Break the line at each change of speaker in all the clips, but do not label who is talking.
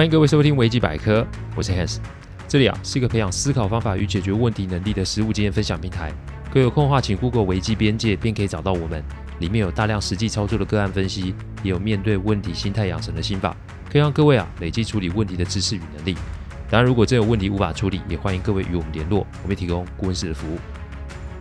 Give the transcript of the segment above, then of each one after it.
欢迎各位收听维基百科，我是 Hans。这里啊是一个培养思考方法与解决问题能力的实务经验分享平台。各位有空的话，请 Google 维基边界，便可以找到我们。里面有大量实际操作的个案分析，也有面对问题心态养成的心法，可以让各位啊累积处理问题的知识与能力。当然，如果真有问题无法处理，也欢迎各位与我们联络，我们提供顾问式的服务。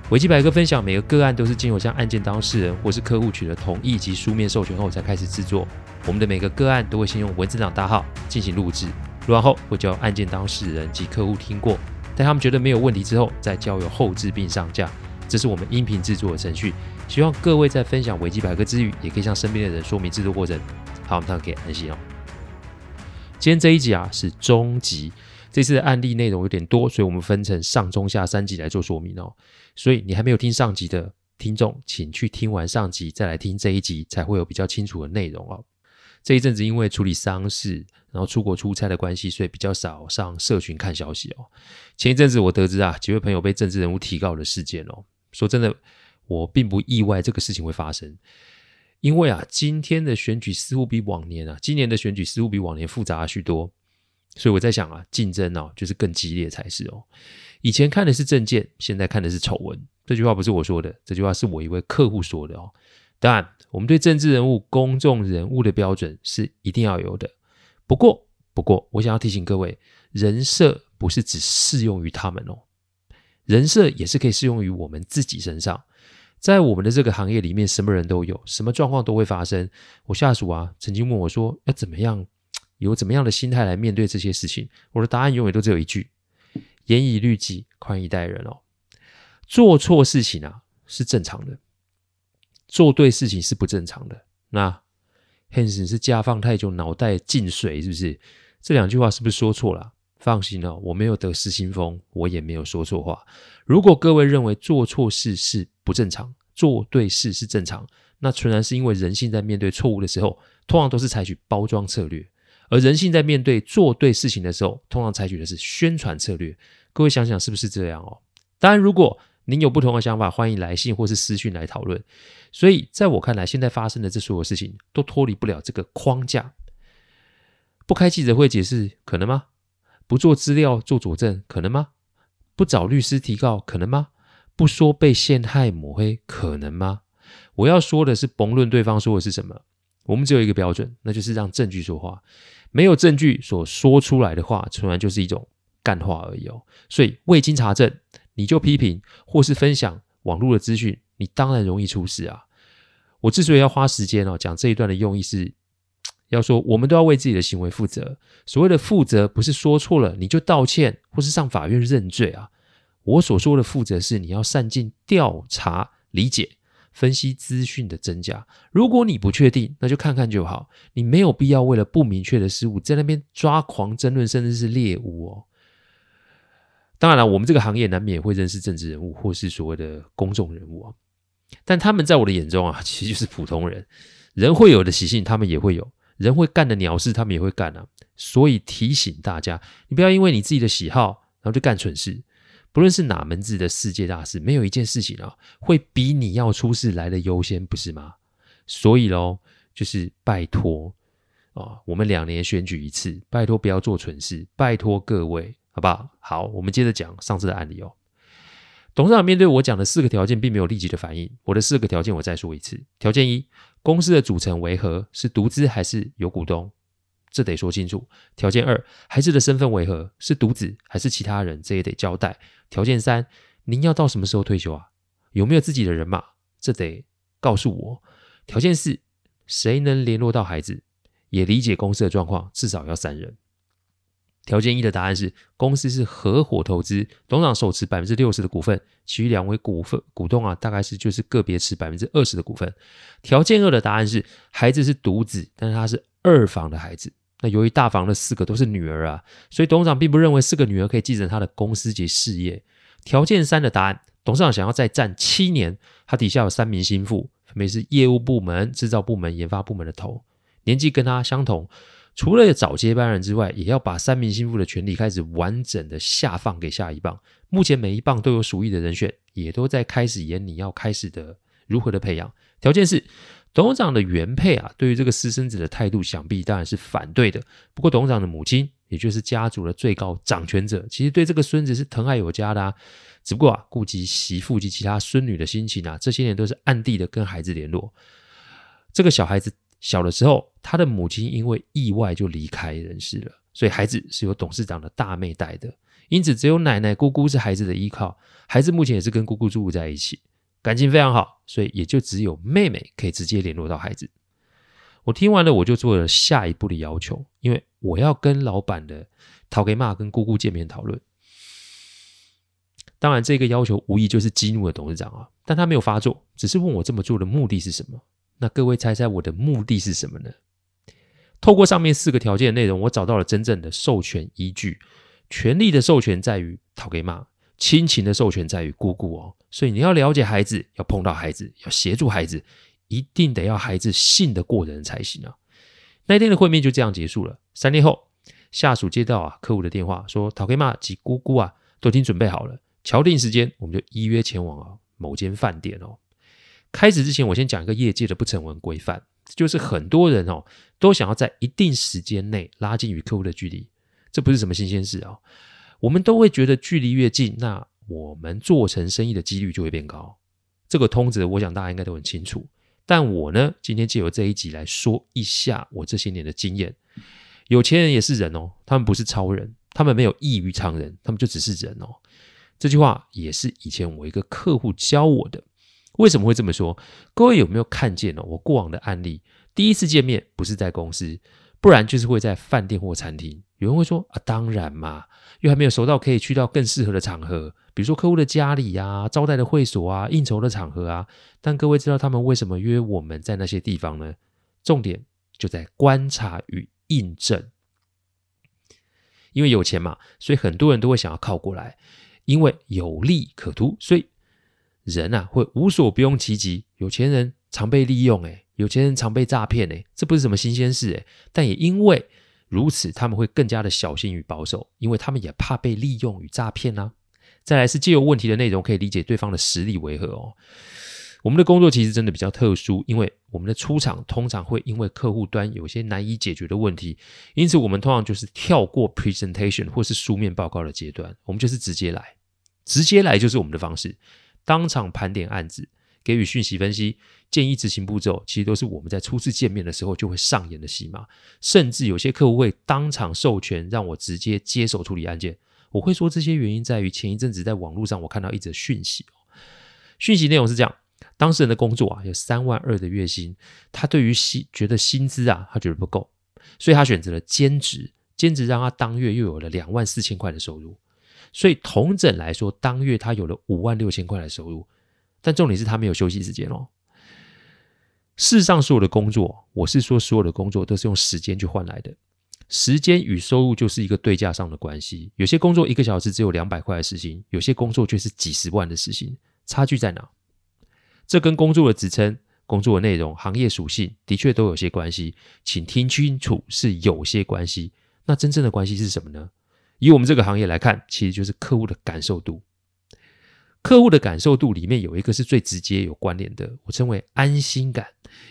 维基百科分享每个个案都是经由向案件当事人或是客户取得同意及书面授权后才开始制作。我们的每个个案都会先用文字档大号进行录制，录完后会交案件当事人及客户听过，待他们觉得没有问题之后，再交由后制并上架。这是我们音频制作的程序。希望各位在分享维基百科之余，也可以向身边的人说明制作过程，好，我们大家可以安心哦。今天这一集啊是终集。这次的案例内容有点多，所以我们分成上中下三集来做说明哦。所以你还没有听上集的听众，请去听完上集再来听这一集，才会有比较清楚的内容哦。这一阵子因为处理丧事，然后出国出差的关系，所以比较少上社群看消息哦。前一阵子我得知啊，几位朋友被政治人物提告的事件哦。说真的，我并不意外这个事情会发生，因为啊，今天的选举似乎比往年啊，今年的选举似乎比往年复杂许多。所以我在想啊，竞争哦，就是更激烈才是哦。以前看的是政见，现在看的是丑闻。这句话不是我说的，这句话是我一位客户说的哦。当然，我们对政治人物、公众人物的标准是一定要有的。不过，不过，我想要提醒各位，人设不是只适用于他们哦，人设也是可以适用于我们自己身上。在我们的这个行业里面，什么人都有，什么状况都会发生。我下属啊，曾经问我说：“要怎么样？”有怎么样的心态来面对这些事情？我的答案永远都只有一句：严以律己，宽以待人哦。做错事情啊是正常的，做对事情是不正常的。那 Hans 是家放太久，脑袋进水是不是？这两句话是不是说错了？放心哦，我没有得失心疯，我也没有说错话。如果各位认为做错事是不正常，做对事是正常，那纯然是因为人性在面对错误的时候，通常都是采取包装策略。而人性在面对做对事情的时候，通常采取的是宣传策略。各位想想是不是这样哦？当然，如果您有不同的想法，欢迎来信或是私讯来讨论。所以，在我看来，现在发生的这所有事情都脱离不了这个框架。不开记者会解释可能吗？不做资料做佐证可能吗？不找律师提告可能吗？不说被陷害抹黑可能吗？我要说的是，甭论对方说的是什么。我们只有一个标准，那就是让证据说话。没有证据所说出来的话，纯然就是一种干话而已哦。所以未经查证，你就批评或是分享网络的资讯，你当然容易出事啊。我之所以要花时间哦讲这一段的用意是，要说我们都要为自己的行为负责。所谓的负责，不是说错了你就道歉或是上法院认罪啊。我所说的负责，是你要善尽调查理解。分析资讯的真假，如果你不确定，那就看看就好。你没有必要为了不明确的事物在那边抓狂争论，甚至是猎物哦。当然了，我们这个行业难免会认识政治人物或是所谓的公众人物啊，但他们在我的眼中啊，其实就是普通人。人会有的习性，他们也会有；人会干的鸟事，他们也会干啊。所以提醒大家，你不要因为你自己的喜好，然后就干蠢事。不论是哪门子的世界大事，没有一件事情啊，会比你要出事来的优先，不是吗？所以喽，就是拜托啊，我们两年选举一次，拜托不要做蠢事，拜托各位，好不好？好，我们接着讲上次的案例哦。董事长面对我讲的四个条件，并没有立即的反应。我的四个条件，我再说一次：条件一，公司的组成为何？是独资还是有股东？这得说清楚。条件二，孩子的身份为何？是独子还是其他人？这也得交代。条件三，您要到什么时候退休啊？有没有自己的人马？这得告诉我。条件四，谁能联络到孩子？也理解公司的状况，至少要三人。条件一的答案是，公司是合伙投资，董事长手持百分之六十的股份，其余两位股份股东啊，大概是就是个别持百分之二十的股份。条件二的答案是，孩子是独子，但是他是二房的孩子。那由于大房的四个都是女儿啊，所以董事长并不认为四个女儿可以继承他的公司及事业。条件三的答案，董事长想要再战七年，他底下有三名心腹，分别是业务部门、制造部门、研发部门的头，年纪跟他相同。除了找接班人之外，也要把三名心腹的权利开始完整的下放给下一棒。目前每一棒都有属意的人选，也都在开始演你要开始的如何的培养。条件是，董事长的原配啊，对于这个私生子的态度，想必当然是反对的。不过，董事长的母亲，也就是家族的最高掌权者，其实对这个孙子是疼爱有加的啊。只不过啊，顾及媳妇及其他孙女的心情啊，这些年都是暗地的跟孩子联络。这个小孩子小的时候，他的母亲因为意外就离开人世了，所以孩子是由董事长的大妹带的。因此，只有奶奶、姑姑是孩子的依靠。孩子目前也是跟姑姑住在一起。感情非常好，所以也就只有妹妹可以直接联络到孩子。我听完了，我就做了下一步的要求，因为我要跟老板的头家妈跟姑姑见面讨论。当然，这个要求无疑就是激怒了董事长啊，但他没有发作，只是问我这么做的目的是什么。那各位猜猜我的目的是什么呢？透过上面四个条件的内容，我找到了真正的授权依据。权力的授权在于头家妈。亲情的授权在于姑姑哦，所以你要了解孩子，要碰到孩子，要协助孩子，一定得要孩子信得过人才行啊。那天的会面就这样结束了。三天后，下属接到啊客户的电话，说头家妈及姑姑啊都已经准备好了，敲定时间，我们就依约前往啊某间饭店哦。开始之前，我先讲一个业界的不成文规范，就是很多人哦都想要在一定时间内拉近与客户的距离，这不是什么新鲜事啊、哦。我们都会觉得距离越近，那我们做成生意的几率就会变高。这个通则，我想大家应该都很清楚。但我呢，今天借由这一集来说一下我这些年的经验。有钱人也是人哦，他们不是超人，他们没有异于常人，他们就只是人哦。这句话也是以前我一个客户教我的。为什么会这么说？各位有没有看见哦？我过往的案例，第一次见面不是在公司，不然就是会在饭店或餐厅。有人会说啊，当然嘛，又还没有熟到可以去到更适合的场合，比如说客户的家里呀、啊、招待的会所啊、应酬的场合啊。但各位知道他们为什么约我们在那些地方呢？重点就在观察与印证。因为有钱嘛，所以很多人都会想要靠过来，因为有利可图，所以人啊会无所不用其极。有钱人常被利用，诶，有钱人常被诈骗，诶，这不是什么新鲜事，诶，但也因为。如此，他们会更加的小心与保守，因为他们也怕被利用与诈骗呢、再来是借由问题的内容，可以理解对方的实力为何哦。我们的工作其实真的比较特殊，因为我们的出场通常会因为客户端有些难以解决的问题，因此我们通常就是跳过 presentation 或是书面报告的阶段，我们就是直接来，直接来就是我们的方式，当场盘点案子。给予讯息分析、建议执行步骤，其实都是我们在初次见面的时候就会上演的戏码。甚至有些客户会当场授权让我直接接手处理案件。我会说这些原因在于前一阵子在网络上我看到一则讯息，讯息内容是这样：当事人的工作啊有三万二的月薪，他对于薪觉得薪资啊他觉得不够，所以他选择了兼职，兼职让他当月又有了两万四千块的收入。所以同整来说，当月他有了五万六千块的收入。但重点是他没有休息时间哦。世上所有的工作，我是说所有的工作都是用时间去换来的，时间与收入就是一个对价上的关系。有些工作一个小时只有两百块的时薪，有些工作却是几十万的时薪，差距在哪？这跟工作的职称、工作的内容、行业属性的确都有些关系，请听清楚，是有些关系。那真正的关系是什么呢？以我们这个行业来看，其实就是客户的感受度。客户的感受度里面有一个是最直接有关联的，我称为安心感。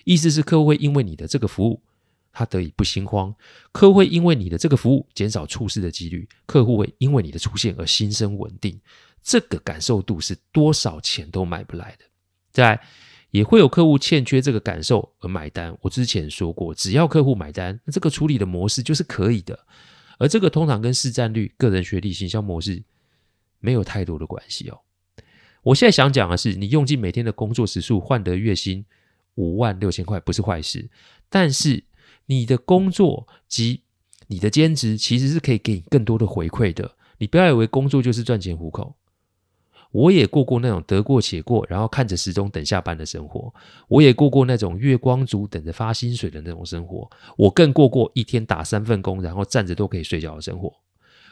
意思是客户会因为你的这个服务，他得以不心慌；客户会因为你的这个服务减少出事的几率；客户会因为你的出现而心生稳定。这个感受度是多少钱都买不来的。再，也会有客户欠缺这个感受而买单。我之前说过，只要客户买单，那这个处理的模式就是可以的。而这个通常跟市占率、个人学历、行销模式没有太多的关系哦。我现在想讲的是，你用尽每天的工作时数换得月薪五万六千块不是坏事，但是你的工作及你的兼职其实是可以给你更多的回馈的。你不要以为工作就是赚钱糊口。我也过过那种得过且过，然后看着时钟等下班的生活。我也过过那种月光族等着发薪水的那种生活。我更过过一天打三份工，然后站着都可以睡觉的生活。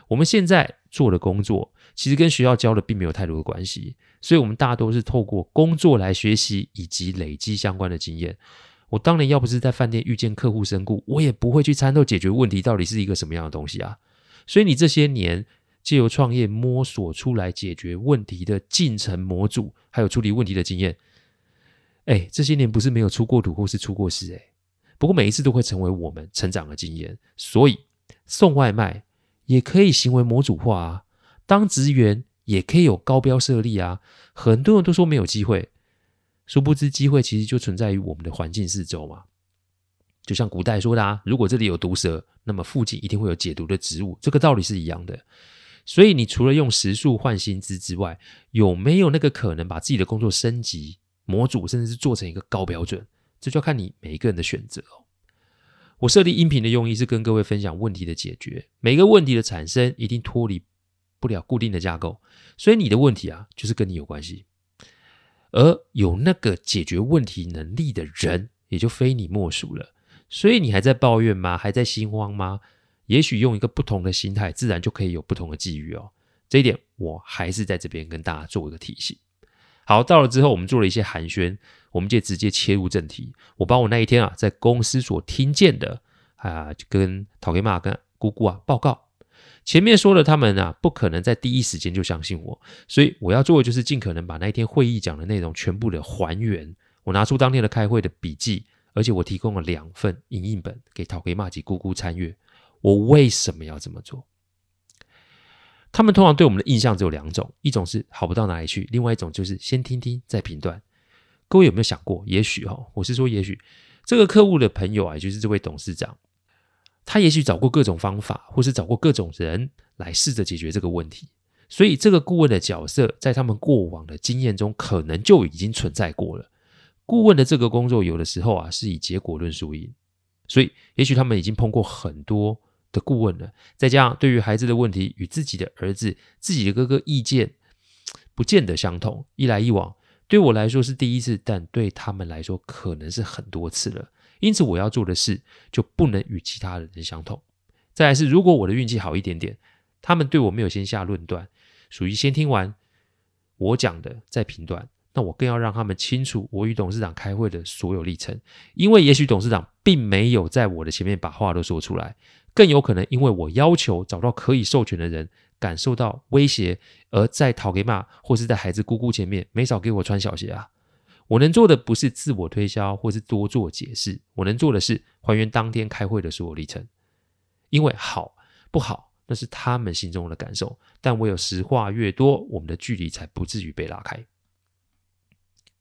我们现在做的工作，其实跟学校教的并没有太多的关系，所以我们大多是透过工作来学习以及累积相关的经验。我当年要不是在饭店遇见客户身故，我也不会去参透解决问题到底是一个什么样的东西啊。所以你这些年借由创业摸索出来解决问题的进程模组，还有处理问题的经验，哎，这些年不是没有出过土或是出过事哎，不过每一次都会成为我们成长的经验。所以送外卖也可以行为模组化啊，当职员也可以有高标设立啊。很多人都说没有机会，殊不知机会其实就存在于我们的环境四周嘛。就像古代说的啊，如果这里有毒蛇，那么附近一定会有解毒的植物，这个道理是一样的。所以，你除了用时数换薪资之外，有没有那个可能把自己的工作升级、模组，甚至是做成一个高标准？这就要看你每一个人的选择哦。我设立音频的用意是跟各位分享问题的解决，每个问题的产生一定脱离不了固定的架构，所以你的问题啊，就是跟你有关系，而有那个解决问题能力的人，也就非你莫属了。所以你还在抱怨吗？还在心慌吗？也许用一个不同的心态，自然就可以有不同的际遇哦。这一点我还是在这边跟大家做一个提醒。好，到了之后，我们做了一些寒暄，我们就直接切入正题。我把我那一天啊在公司所听见的啊，就跟陶给妈跟姑姑啊报告。前面说了，他们啊不可能在第一时间就相信我，所以我要做的就是尽可能把那一天会议讲的内容全部的还原。我拿出当天的开会的笔记。而且我提供了两份影印本给陶给妈及姑姑参阅。我为什么要这么做？他们通常对我们的印象只有两种：一种是好不到哪里去，另外一种就是先听听再评断。各位有没有想过？也许哈，我是说，也许这个客户的朋友啊，就是这位董事长，他也许找过各种方法，或是找过各种人来试着解决这个问题。所以，这个顾问的角色在他们过往的经验中，可能就已经存在过了。顾问的这个工作，有的时候啊是以结果论输赢，所以也许他们已经碰过很多的顾问了，再加上对于孩子的问题与自己的儿子、自己的哥哥意见不见得相同，一来一往，对我来说是第一次，但对他们来说可能是很多次了。因此，我要做的事就不能与其他人相同。再来是，如果我的运气好一点点，他们对我没有先下论断，属于先听完我讲的再评断。那我更要让他们清楚我与董事长开会的所有历程，因为也许董事长并没有在我的前面把话都说出来，更有可能因为我要求找到可以授权的人，感受到威胁，而在讨给骂或是在孩子姑姑前面没少给我穿小鞋啊！我能做的不是自我推销或是多做解释，我能做的是还原当天开会的所有历程，因为好不好那是他们心中的感受，但唯有实话越多，我们的距离才不至于被拉开。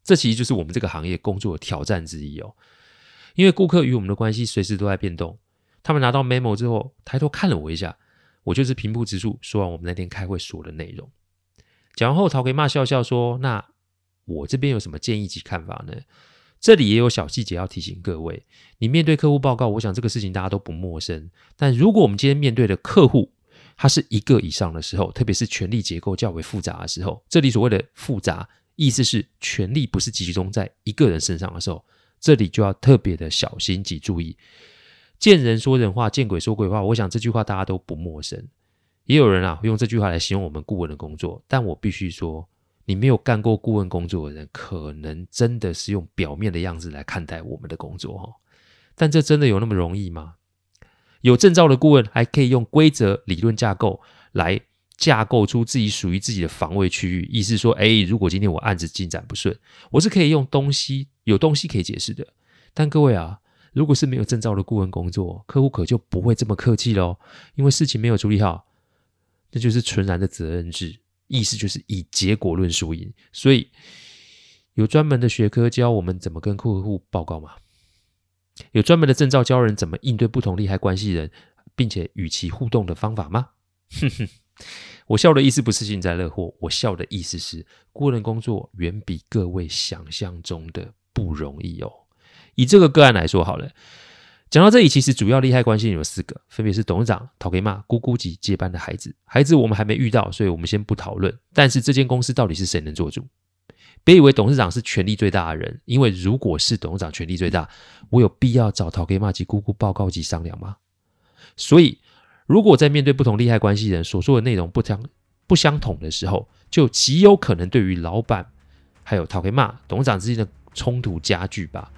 这其实就是我们这个行业工作的挑战之一哦，因为顾客与我们的关系随时都在变动。他们拿到 memo 之后，抬头看了我一下，我就是平铺直述说完我们那天开会说的内容。讲完后，陶给骂笑笑说：“那我这边有什么建议及看法呢？”这里也有小细节要提醒各位：你面对客户报告，我想这个事情大家都不陌生。但如果我们今天面对的客户，他是一个以上的时候，特别是权力结构较为复杂的时候，这里所谓的复杂。意思是权力不是集中在一个人身上的时候，这里就要特别的小心及注意。见人说人话，见鬼说鬼话。我想这句话大家都不陌生。也有人啊用这句话来形容我们顾问的工作，但我必须说，你没有干过顾问工作的人，可能真的是用表面的样子来看待我们的工作哈。但这真的有那么容易吗？有证照的顾问还可以用规则理论架构来。架构出自己属于自己的防卫区域，意思说，哎，如果今天我案子进展不顺，我是可以用东西，有东西可以解释的。但各位啊，如果是没有证照的顾问工作，客户可就不会这么客气喽，因为事情没有处理好，那就是纯然的责任制，意思就是以结果论输赢。所以，有专门的学科教我们怎么跟客户报告吗？有专门的证照教人怎么应对不同利害关系人，并且与其互动的方法吗？哼哼。我笑的意思不是幸灾乐祸，我笑的意思是顾问工作远比各位想象中的不容易哦。以这个个案来说好了，讲到这里，其实主要利害关系有四个，分别是董事长、陶给骂、姑姑及接班的孩子。孩子我们还没遇到，所以我们先不讨论。但是这间公司到底是谁能做主？别以为董事长是权力最大的人，因为如果是董事长权力最大，我有必要找陶给骂及姑姑报告及商量吗？所以。如果在面对不同利害关系人所说的内容不相不相同的时候，就极有可能对于老板还有陶给骂董事长之间的冲突加剧吧。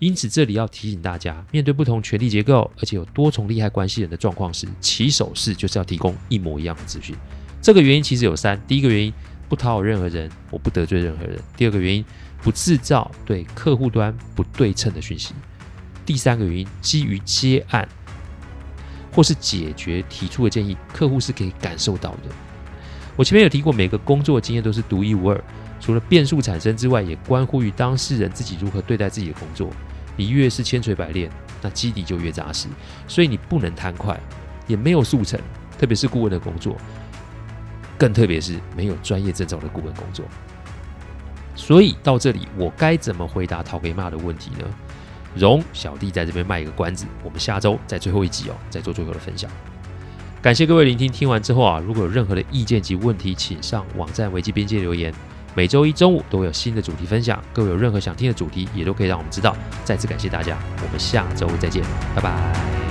因此，这里要提醒大家，面对不同权力结构而且有多重利害关系人的状况时，起手式就是要提供一模一样的资讯。这个原因其实有三：第一个原因，不讨好任何人，我不得罪任何人。第二个原因，不制造对客户端不对称的讯息。第三个原因，基于接案或是解决提出的建议，客户是可以感受到的。我前面有提过，每个工作经验都是独一无二，除了变数产生之外，也关乎于当事人自己如何对待自己的工作。你越是千锤百炼，那基底就越扎实。所以你不能贪快，也没有速成，特别是顾问的工作，更特别是没有专业证照的顾问工作。所以到这里，我该怎么回答讨给骂的问题呢？容小弟在这边卖一个关子，我们下周在最后一集哦，再做最后的分享。感谢各位聆听，听完之后啊，如果有任何的意见及问题，请上网站维基边界留言。每周一中午都有新的主题分享，各位有任何想听的主题，也都可以让我们知道。再次感谢大家，我们下周再见，拜拜。